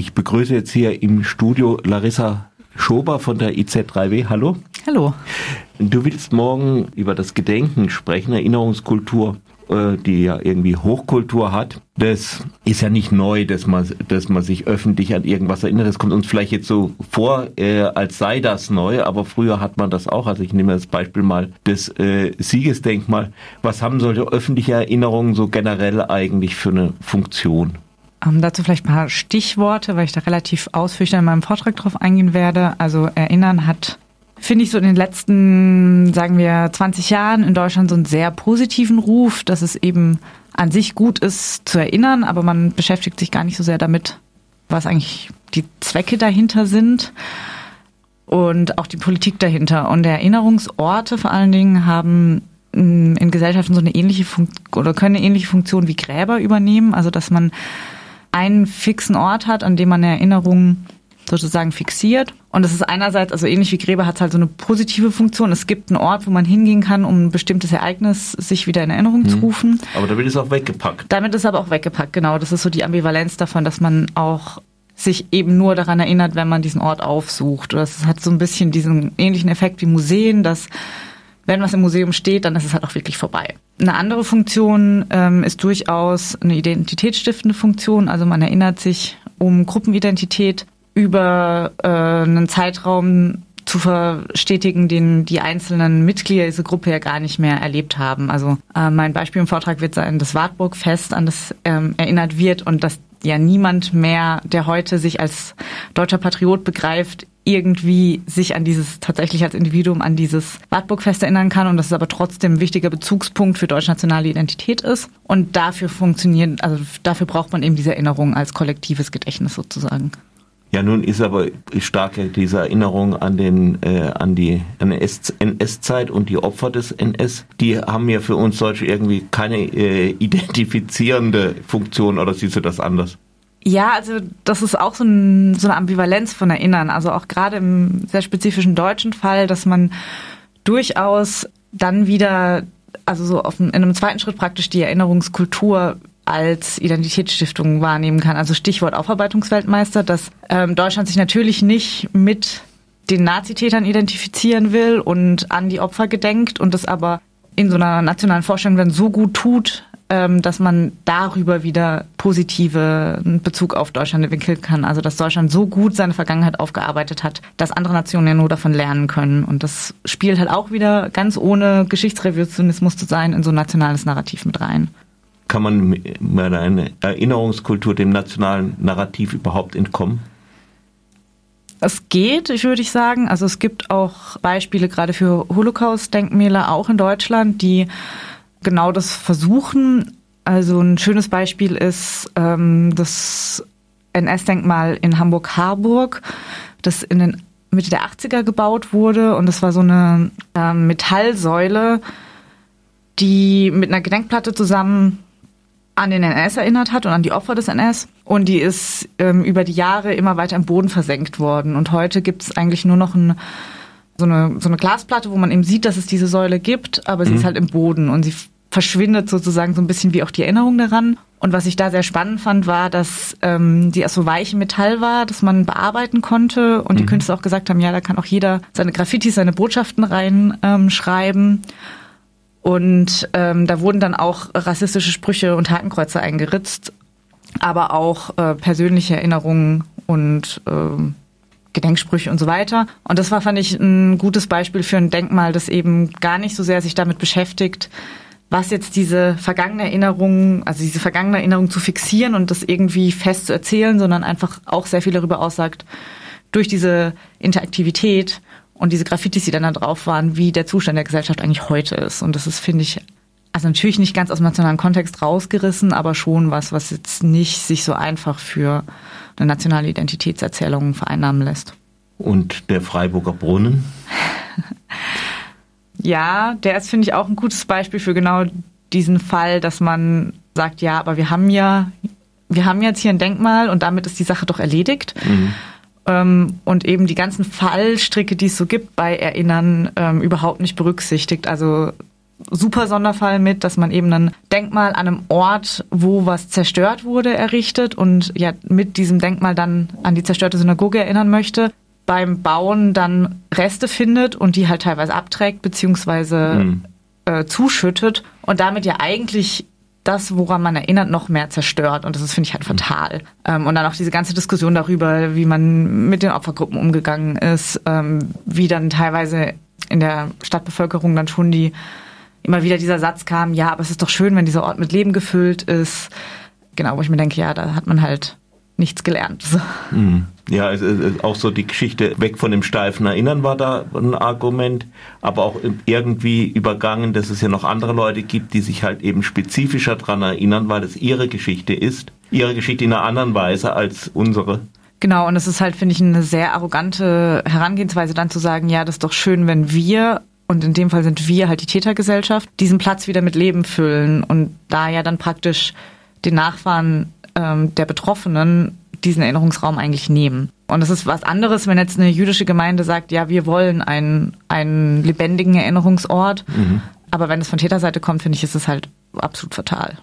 Ich begrüße jetzt hier im Studio Larissa Schober von der IZ3W. Hallo. Hallo. Du willst morgen über das Gedenken sprechen, Erinnerungskultur, äh, die ja irgendwie Hochkultur hat. Das ist ja nicht neu, dass man, dass man sich öffentlich an irgendwas erinnert. Das kommt uns vielleicht jetzt so vor, äh, als sei das neu, aber früher hat man das auch. Also ich nehme das Beispiel mal das äh, Siegesdenkmal. Was haben solche öffentliche Erinnerungen so generell eigentlich für eine Funktion? Ähm, dazu vielleicht ein paar Stichworte, weil ich da relativ ausführlich in meinem Vortrag drauf eingehen werde. Also Erinnern hat, finde ich, so in den letzten, sagen wir, 20 Jahren in Deutschland so einen sehr positiven Ruf, dass es eben an sich gut ist zu erinnern, aber man beschäftigt sich gar nicht so sehr damit, was eigentlich die Zwecke dahinter sind und auch die Politik dahinter. Und Erinnerungsorte vor allen Dingen haben mm, in Gesellschaften so eine ähnliche Funktion oder können eine ähnliche Funktion wie Gräber übernehmen, also dass man einen fixen Ort hat, an dem man eine Erinnerung sozusagen fixiert. Und das ist einerseits, also ähnlich wie Gräber, hat es halt so eine positive Funktion. Es gibt einen Ort, wo man hingehen kann, um ein bestimmtes Ereignis sich wieder in Erinnerung hm. zu rufen. Aber damit ist auch weggepackt. Damit ist aber auch weggepackt, genau. Das ist so die Ambivalenz davon, dass man auch sich eben nur daran erinnert, wenn man diesen Ort aufsucht. Das hat so ein bisschen diesen ähnlichen Effekt wie Museen, dass wenn was im Museum steht, dann ist es halt auch wirklich vorbei. Eine andere Funktion ähm, ist durchaus eine identitätsstiftende Funktion. Also man erinnert sich um Gruppenidentität über äh, einen Zeitraum zu verstetigen, den die einzelnen Mitglieder dieser Gruppe ja gar nicht mehr erlebt haben. Also äh, mein Beispiel im Vortrag wird sein, das Wartburg-Fest, an das ähm, erinnert wird und dass ja niemand mehr, der heute sich als deutscher Patriot begreift, irgendwie sich an dieses, tatsächlich als Individuum an dieses Wartburgfest erinnern kann und dass es aber trotzdem ein wichtiger Bezugspunkt für deutsch-nationale Identität ist. Und dafür funktionieren, also dafür braucht man eben diese Erinnerung als kollektives Gedächtnis sozusagen. Ja, nun ist aber stark diese Erinnerung an den äh, an die NS-Zeit und die Opfer des NS. Die haben ja für uns solche irgendwie keine äh, identifizierende Funktion oder siehst du das anders? Ja, also das ist auch so, ein, so eine Ambivalenz von Erinnern. Also auch gerade im sehr spezifischen deutschen Fall, dass man durchaus dann wieder, also so auf, in einem zweiten Schritt praktisch die Erinnerungskultur als Identitätsstiftung wahrnehmen kann. Also Stichwort Aufarbeitungsweltmeister, dass ähm, Deutschland sich natürlich nicht mit den Nazitätern identifizieren will und an die Opfer gedenkt und das aber in so einer nationalen Vorstellung dann so gut tut, dass man darüber wieder positive Bezug auf Deutschland entwickeln kann. Also dass Deutschland so gut seine Vergangenheit aufgearbeitet hat, dass andere Nationen ja nur davon lernen können. Und das spielt halt auch wieder ganz ohne Geschichtsrevisionismus zu sein in so ein nationales Narrativ mit rein. Kann man mit einer Erinnerungskultur dem nationalen Narrativ überhaupt entkommen? Es geht, ich würde ich sagen. Also es gibt auch Beispiele gerade für Holocaust-Denkmäler auch in Deutschland, die genau das versuchen. Also ein schönes Beispiel ist ähm, das NS-Denkmal in Hamburg-Harburg, das in den Mitte der 80er gebaut wurde und das war so eine äh, Metallsäule, die mit einer Gedenkplatte zusammen an den NS erinnert hat und an die Opfer des NS. Und die ist ähm, über die Jahre immer weiter im Boden versenkt worden. Und heute gibt es eigentlich nur noch ein, so, eine, so eine Glasplatte, wo man eben sieht, dass es diese Säule gibt, aber sie mhm. ist halt im Boden und sie verschwindet sozusagen so ein bisschen wie auch die Erinnerung daran. Und was ich da sehr spannend fand, war, dass ähm, die aus so weichem Metall war, dass man bearbeiten konnte. Und mhm. die Künstler auch gesagt haben, ja, da kann auch jeder seine Graffitis, seine Botschaften reinschreiben. Ähm, und ähm, da wurden dann auch rassistische Sprüche und Hakenkreuze eingeritzt, aber auch äh, persönliche Erinnerungen und äh, Gedenksprüche und so weiter. Und das war, fand ich, ein gutes Beispiel für ein Denkmal, das eben gar nicht so sehr sich damit beschäftigt, was jetzt diese vergangene Erinnerung, also diese vergangene Erinnerung zu fixieren und das irgendwie fest zu erzählen, sondern einfach auch sehr viel darüber aussagt, durch diese Interaktivität und diese Graffitis, die dann da drauf waren, wie der Zustand der Gesellschaft eigentlich heute ist. Und das ist, finde ich, also natürlich nicht ganz aus dem nationalen Kontext rausgerissen, aber schon was, was jetzt nicht sich so einfach für eine nationale Identitätserzählung vereinnahmen lässt. Und der Freiburger Brunnen? Ja, der ist, finde ich, auch ein gutes Beispiel für genau diesen Fall, dass man sagt, ja, aber wir haben ja, wir haben jetzt hier ein Denkmal und damit ist die Sache doch erledigt. Mhm. Ähm, und eben die ganzen Fallstricke, die es so gibt bei Erinnern, ähm, überhaupt nicht berücksichtigt. Also super Sonderfall mit, dass man eben ein Denkmal an einem Ort, wo was zerstört wurde, errichtet und ja mit diesem Denkmal dann an die zerstörte Synagoge erinnern möchte. Beim Bauen dann Reste findet und die halt teilweise abträgt beziehungsweise mhm. äh, zuschüttet und damit ja eigentlich das, woran man erinnert, noch mehr zerstört. Und das ist, finde ich, halt fatal. Ähm, und dann auch diese ganze Diskussion darüber, wie man mit den Opfergruppen umgegangen ist, ähm, wie dann teilweise in der Stadtbevölkerung dann schon die immer wieder dieser Satz kam, ja, aber es ist doch schön, wenn dieser Ort mit Leben gefüllt ist. Genau, wo ich mir denke, ja, da hat man halt nichts gelernt. Mhm. Ja, es ist auch so die Geschichte weg von dem steifen Erinnern war da ein Argument, aber auch irgendwie übergangen, dass es ja noch andere Leute gibt, die sich halt eben spezifischer dran erinnern, weil es ihre Geschichte ist, ihre Geschichte in einer anderen Weise als unsere. Genau, und es ist halt, finde ich, eine sehr arrogante Herangehensweise, dann zu sagen, ja, das ist doch schön, wenn wir, und in dem Fall sind wir halt die Tätergesellschaft, diesen Platz wieder mit Leben füllen und da ja dann praktisch den Nachfahren ähm, der Betroffenen diesen Erinnerungsraum eigentlich nehmen. Und es ist was anderes, wenn jetzt eine jüdische Gemeinde sagt, ja, wir wollen einen, einen lebendigen Erinnerungsort. Mhm. Aber wenn es von Täterseite kommt, finde ich, ist es halt absolut fatal.